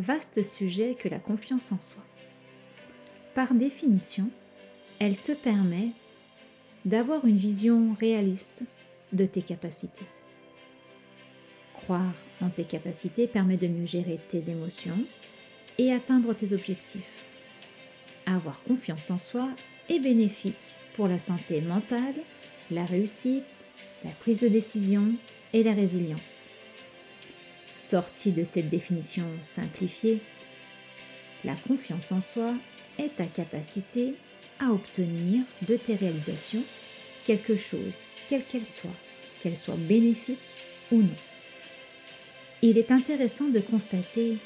vaste sujet que la confiance en soi. Par définition, elle te permet d'avoir une vision réaliste de tes capacités. Croire en tes capacités permet de mieux gérer tes émotions et atteindre tes objectifs. Avoir confiance en soi est bénéfique pour la santé mentale, la réussite, la prise de décision et la résilience. Sortie de cette définition simplifiée, la confiance en soi est ta capacité à obtenir de tes réalisations quelque chose, quelle qu'elle soit, qu'elle soit bénéfique ou non. Il est intéressant de constater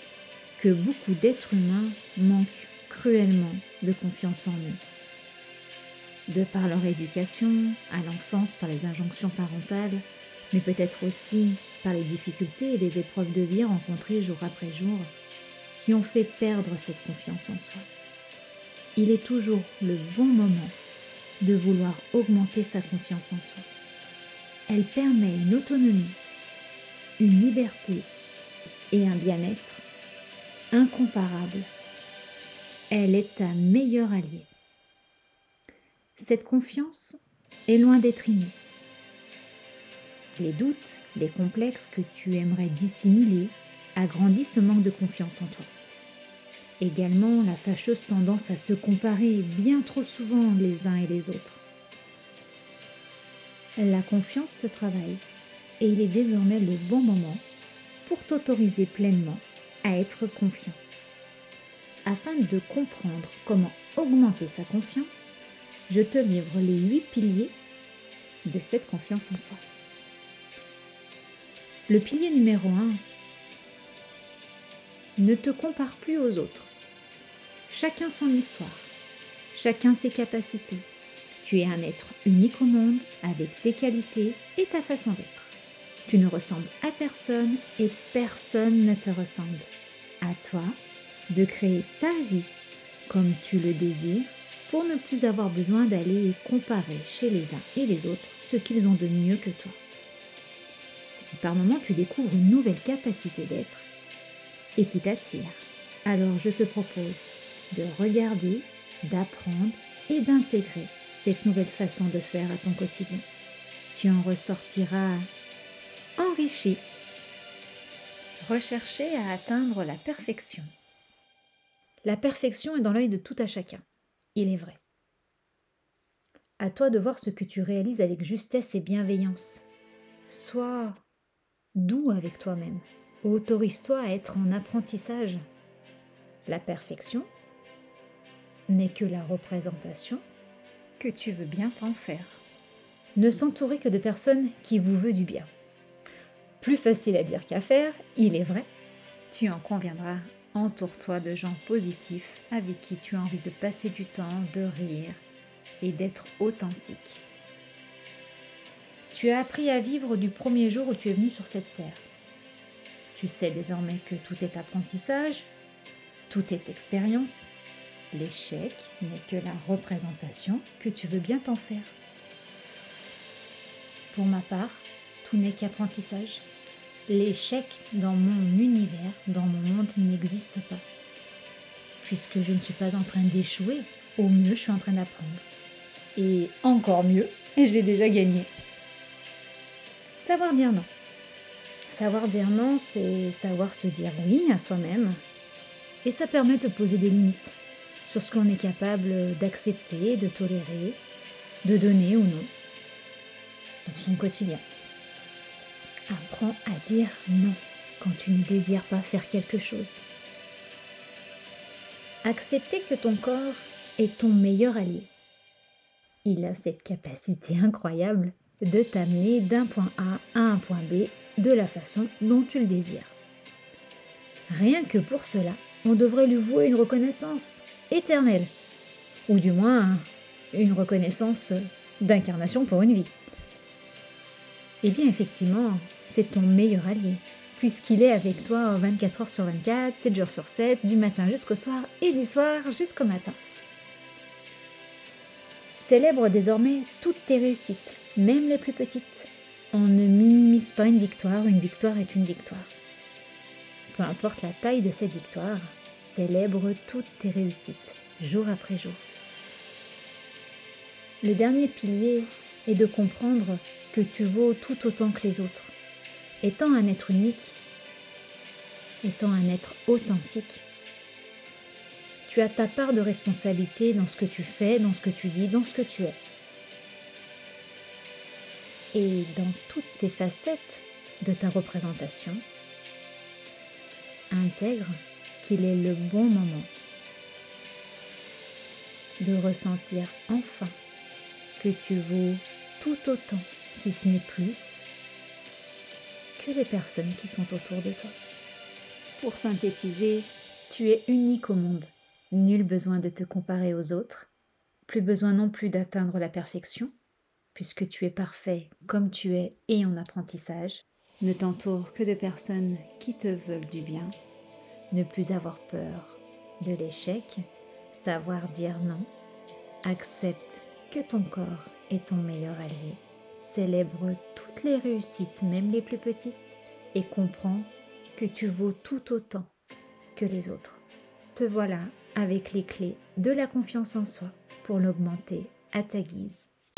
que beaucoup d'êtres humains manquent cruellement de confiance en eux. De par leur éducation, à l'enfance, par les injonctions parentales, mais peut-être aussi par les difficultés et les épreuves de vie rencontrées jour après jour, qui ont fait perdre cette confiance en soi. Il est toujours le bon moment de vouloir augmenter sa confiance en soi. Elle permet une autonomie, une liberté et un bien-être incomparable. Elle est ta meilleure alliée. Cette confiance est loin d'être innée. Les doutes, les complexes que tu aimerais dissimuler agrandissent ce manque de confiance en toi. Également la fâcheuse tendance à se comparer bien trop souvent les uns et les autres. La confiance se travaille et il est désormais le bon moment pour t'autoriser pleinement à être confiant. Afin de comprendre comment augmenter sa confiance, je te livre les huit piliers de cette confiance en soi. Le pilier numéro 1. Ne te compare plus aux autres. Chacun son histoire, chacun ses capacités. Tu es un être unique au monde avec tes qualités et ta façon d'être. Tu ne ressembles à personne et personne ne te ressemble. À toi de créer ta vie comme tu le désires pour ne plus avoir besoin d'aller comparer chez les uns et les autres ce qu'ils ont de mieux que toi. Si par moment tu découvres une nouvelle capacité d'être et qui t'attire, alors je te propose de regarder, d'apprendre et d'intégrer cette nouvelle façon de faire à ton quotidien. Tu en ressortiras enrichi. Rechercher à atteindre la perfection. La perfection est dans l'œil de tout à chacun. Il est vrai. À toi de voir ce que tu réalises avec justesse et bienveillance. Sois doux avec toi-même. Autorise-toi à être en apprentissage. La perfection n'est que la représentation que tu veux bien t'en faire. Ne s'entourer que de personnes qui vous veulent du bien. Plus facile à dire qu'à faire, il est vrai. Tu en conviendras. Entoure-toi de gens positifs avec qui tu as envie de passer du temps, de rire et d'être authentique. Tu as appris à vivre du premier jour où tu es venu sur cette terre. Tu sais désormais que tout est apprentissage, tout est expérience, L'échec n'est que la représentation que tu veux bien t'en faire. Pour ma part, tout n'est qu'apprentissage. L'échec dans mon univers, dans mon monde, n'existe pas. Puisque je ne suis pas en train d'échouer, au mieux, je suis en train d'apprendre. Et encore mieux, et j'ai déjà gagné. Savoir dire non. Savoir dire non, c'est savoir se dire oui à soi-même. Et ça permet de poser des limites sur ce qu'on est capable d'accepter, de tolérer, de donner ou non dans son quotidien. Apprends à dire non quand tu ne désires pas faire quelque chose. Accepter que ton corps est ton meilleur allié. Il a cette capacité incroyable de t'amener d'un point A à un point B de la façon dont tu le désires. Rien que pour cela, on devrait lui vouer une reconnaissance éternelle, ou du moins une reconnaissance d'incarnation pour une vie. Eh bien effectivement, c'est ton meilleur allié, puisqu'il est avec toi 24 heures sur 24, 7 jours sur 7, du matin jusqu'au soir et du soir jusqu'au matin. Célèbre désormais toutes tes réussites, même les plus petites. On ne minimise pas une victoire, une victoire est une victoire. peu importe la taille de cette victoire, célèbre toutes tes réussites, jour après jour. Le dernier pilier est de comprendre que tu vaux tout autant que les autres. Étant un être unique, étant un être authentique, tu as ta part de responsabilité dans ce que tu fais, dans ce que tu dis, dans ce que tu es. Et dans toutes ces facettes de ta représentation, intègre qu'il est le bon moment de ressentir enfin que tu vaux tout autant, si ce n'est plus, que les personnes qui sont autour de toi. Pour synthétiser, tu es unique au monde. Nul besoin de te comparer aux autres. Plus besoin non plus d'atteindre la perfection, puisque tu es parfait comme tu es et en apprentissage. Ne t'entoure que de personnes qui te veulent du bien. Ne plus avoir peur de l'échec. Savoir dire non. Accepte que ton corps est ton meilleur allié. Célèbre toutes les réussites, même les plus petites, et comprends que tu vaux tout autant que les autres. Te voilà avec les clés de la confiance en soi pour l'augmenter à ta guise.